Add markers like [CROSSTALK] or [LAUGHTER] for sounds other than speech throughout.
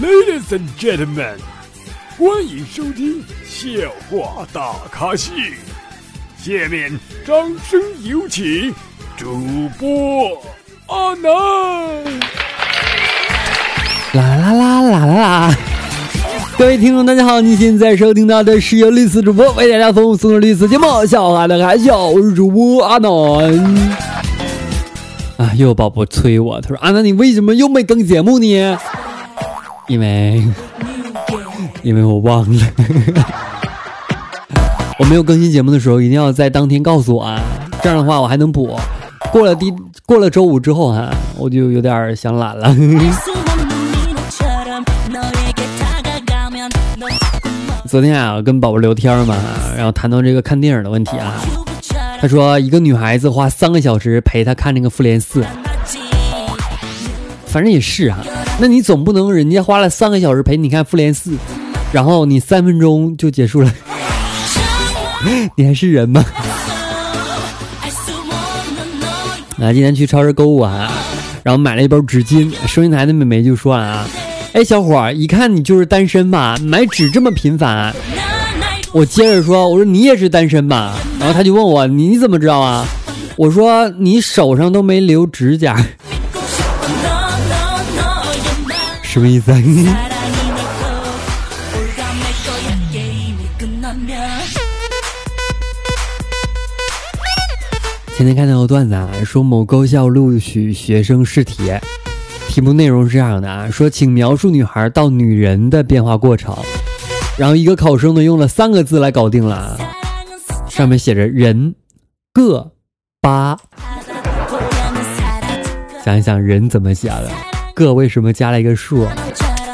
Ladies and gentlemen，欢迎收听笑话大咖秀。下面掌声有请主播阿南。啦啦啦啦啦啦！各位听众，大家好，你现在收听到的是由绿色主播为大家服务送的绿色节目《笑话大咖秀》，我是主播阿南。啊，又有宝宝催我，他说：“啊，那，你为什么又没更节目呢？”因为，因为我忘了，我没有更新节目的时候，一定要在当天告诉我啊，这样的话我还能补。过了第过了周五之后哈，我就有点想懒了。[LAUGHS] 昨天啊，跟宝宝聊天嘛，然后谈到这个看电影的问题啊，他说一个女孩子花三个小时陪他看那个《复联四》，反正也是啊。那你总不能人家花了三个小时陪你看《复联四》，然后你三分钟就结束了，[LAUGHS] 你还是人吗？[LAUGHS] 啊，今天去超市购物啊，然后买了一包纸巾，收银台的美眉就说啊，哎，小伙，一看你就是单身吧，买纸这么频繁。我接着说，我说你也是单身吧？然后他就问我，你怎么知道啊？我说你手上都没留指甲。什么意思啊？[LAUGHS] 前天看到个段子啊，说某高校录取学生试题，题目内容是这样的啊，说请描述女孩到女人的变化过程，然后一个考生呢用了三个字来搞定了，上面写着人个八，想一想人怎么写的？个为什么加了一个数？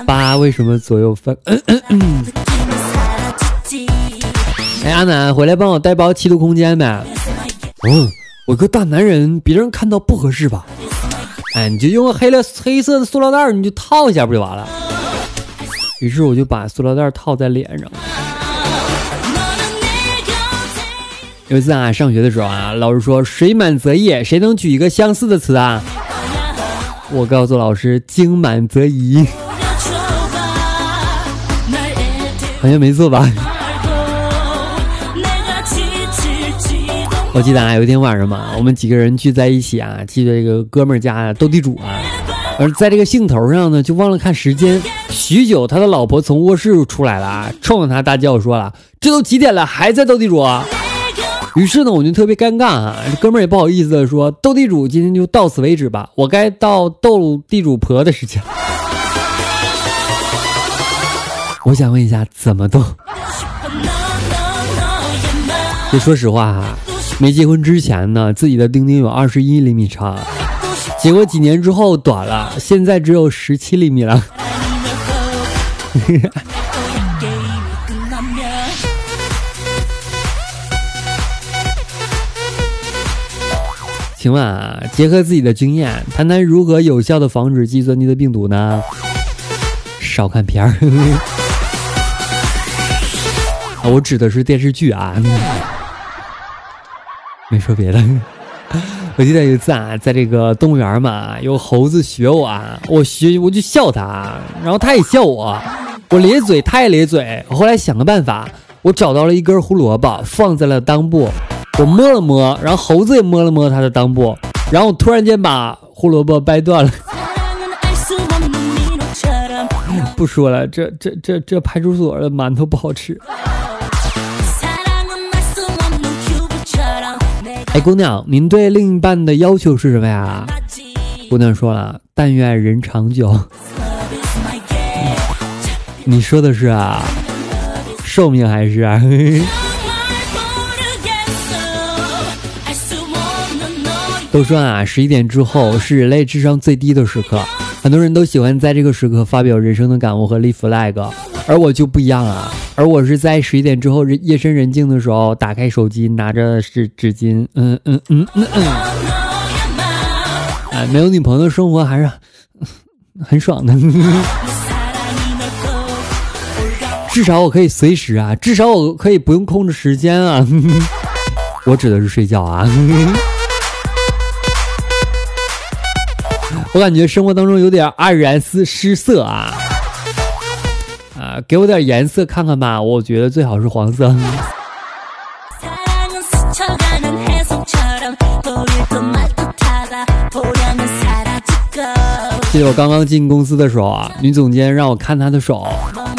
八为什么左右分？[COUGHS] 哎，阿南，回来帮我带包七度空间呗。嗯，我个大男人，别人看到不合适吧？哎，你就用个黑了黑色的塑料袋，你就套一下不就完了？于是我就把塑料袋套在脸上。有一次啊，上学的时候啊，老师说“水满则溢”，谁能举一个相似的词啊？我告诉老师：“精满则溢。”好像没错吧？我记得啊，有一天晚上嘛，我们几个人聚在一起啊，去这个哥们儿家斗地主啊。而在这个兴头上呢，就忘了看时间。许久，他的老婆从卧室出来了啊，冲着他大叫说了：“这都几点了，还在斗地主？”啊？”于是呢，我就特别尴尬啊，哥们也不好意思的说：“斗地主今天就到此为止吧，我该到斗地主婆的时间。”我想问一下，怎么斗？就说实话哈，没结婚之前呢，自己的丁丁有二十一厘米长，结果几年之后短了，现在只有十七厘米了。[LAUGHS] 请问啊，结合自己的经验，谈谈如何有效的防止计算机的病毒呢？少看片儿。[LAUGHS] 我指的是电视剧啊，[LAUGHS] 没说别的。我记得有一次啊，在这个动物园嘛，有猴子学我啊，我学我就笑他，然后他也笑我，我咧嘴，他也咧嘴。我后来想个办法，我找到了一根胡萝卜，放在了裆部。我摸了摸，然后猴子也摸了摸他的裆部，然后突然间把胡萝卜掰断了。[LAUGHS] 不说了，这这这这派出所的馒头不好吃。哎，姑娘，您对另一半的要求是什么呀？姑娘说了，但愿人长久。你说的是啊，寿命还是？[LAUGHS] 都说啊，十一点之后是人类智商最低的时刻，很多人都喜欢在这个时刻发表人生的感悟和立 flag，而我就不一样啊，而我是在十一点之后夜深人静的时候，打开手机，拿着纸纸巾，嗯嗯嗯嗯。嗯，哎，没有女朋友的生活还是 [LAUGHS] 很爽的，至少我可以随时啊，至少我可以不用控制时间啊，[LAUGHS] 我指的是睡觉啊。[LAUGHS] 我感觉生活当中有点黯然失失色啊啊！给我点颜色看看吧，我觉得最好是黄色。记得我刚刚进公司的时候啊，女总监让我看她的手，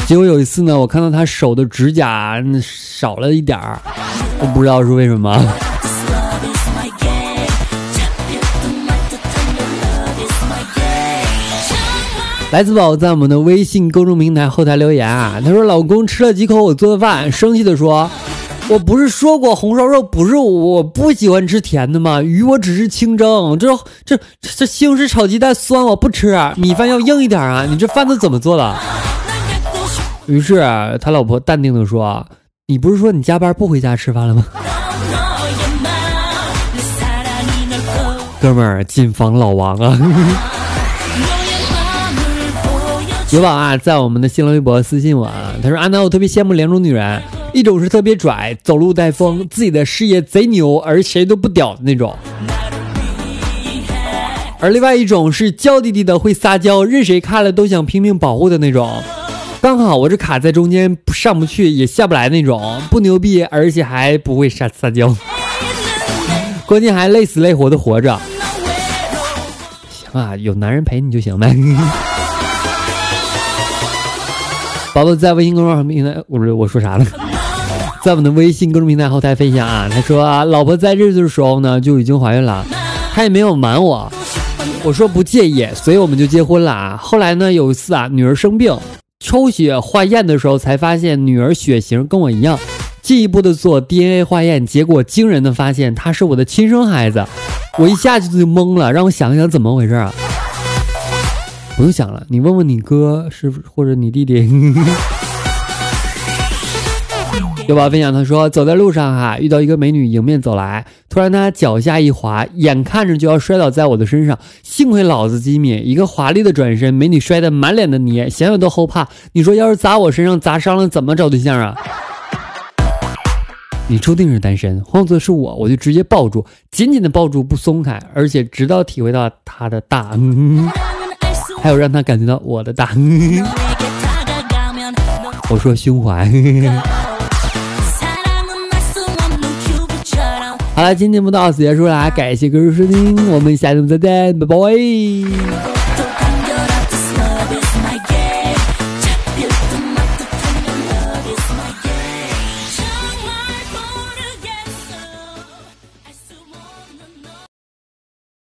结果有一次呢，我看到她手的指甲少了一点儿，我不知道是为什么。来自宝在我们的微信公众平台后台留言啊，他说：“老公吃了几口我做的饭，生气的说，我不是说过红烧肉不是我不喜欢吃甜的吗？鱼我只是清蒸，这这这西红柿炒鸡蛋酸我不吃，米饭要硬一点啊！你这饭都怎么做的？”于是他老婆淡定的说：“你不是说你加班不回家吃饭了吗？” [LAUGHS] 哥们儿，谨防老王啊！[LAUGHS] 有宝啊，在我们的新浪微博私信我啊，他说：“安娜，我特别羡慕两种女人，一种是特别拽，走路带风，自己的事业贼牛，而谁都不屌的那种；而另外一种是娇滴滴的，会撒娇，任谁看了都想拼命保护的那种。刚好我这卡在中间，上不去也下不来那种，不牛逼，而且还不会撒撒娇，关键还累死累活的活着。行啊，有男人陪你就行呗。”宝宝在微信公众号平台，我说我说啥了？在我们的微信公众平台后台分享啊，他说啊，老婆在日子的时候呢就已经怀孕了，他也没有瞒我，我说不介意，所以我们就结婚了啊。后来呢有一次啊，女儿生病抽血化验的时候才发现女儿血型跟我一样，进一步的做 DNA 化验，结果惊人的发现她是我的亲生孩子，我一下子就懵了，让我想想怎么回事啊。不用想了，你问问你哥是或者你弟弟。有宝分享他说，走在路上哈，遇到一个美女迎面走来，突然他脚下一滑，眼看着就要摔倒在我的身上，幸亏老子机敏，一个华丽的转身，美女摔得满脸的泥，想想都后怕。你说要是砸我身上砸伤了，怎么找对象啊？你注定是单身，换做是我，我就直接抱住，紧紧的抱住不松开，而且直到体会到他的大。还有让他感觉到我的大，我说胸怀。[LAUGHS] 好了，今天节目到此结束了，感谢各位收听，我们下期再见，拜拜。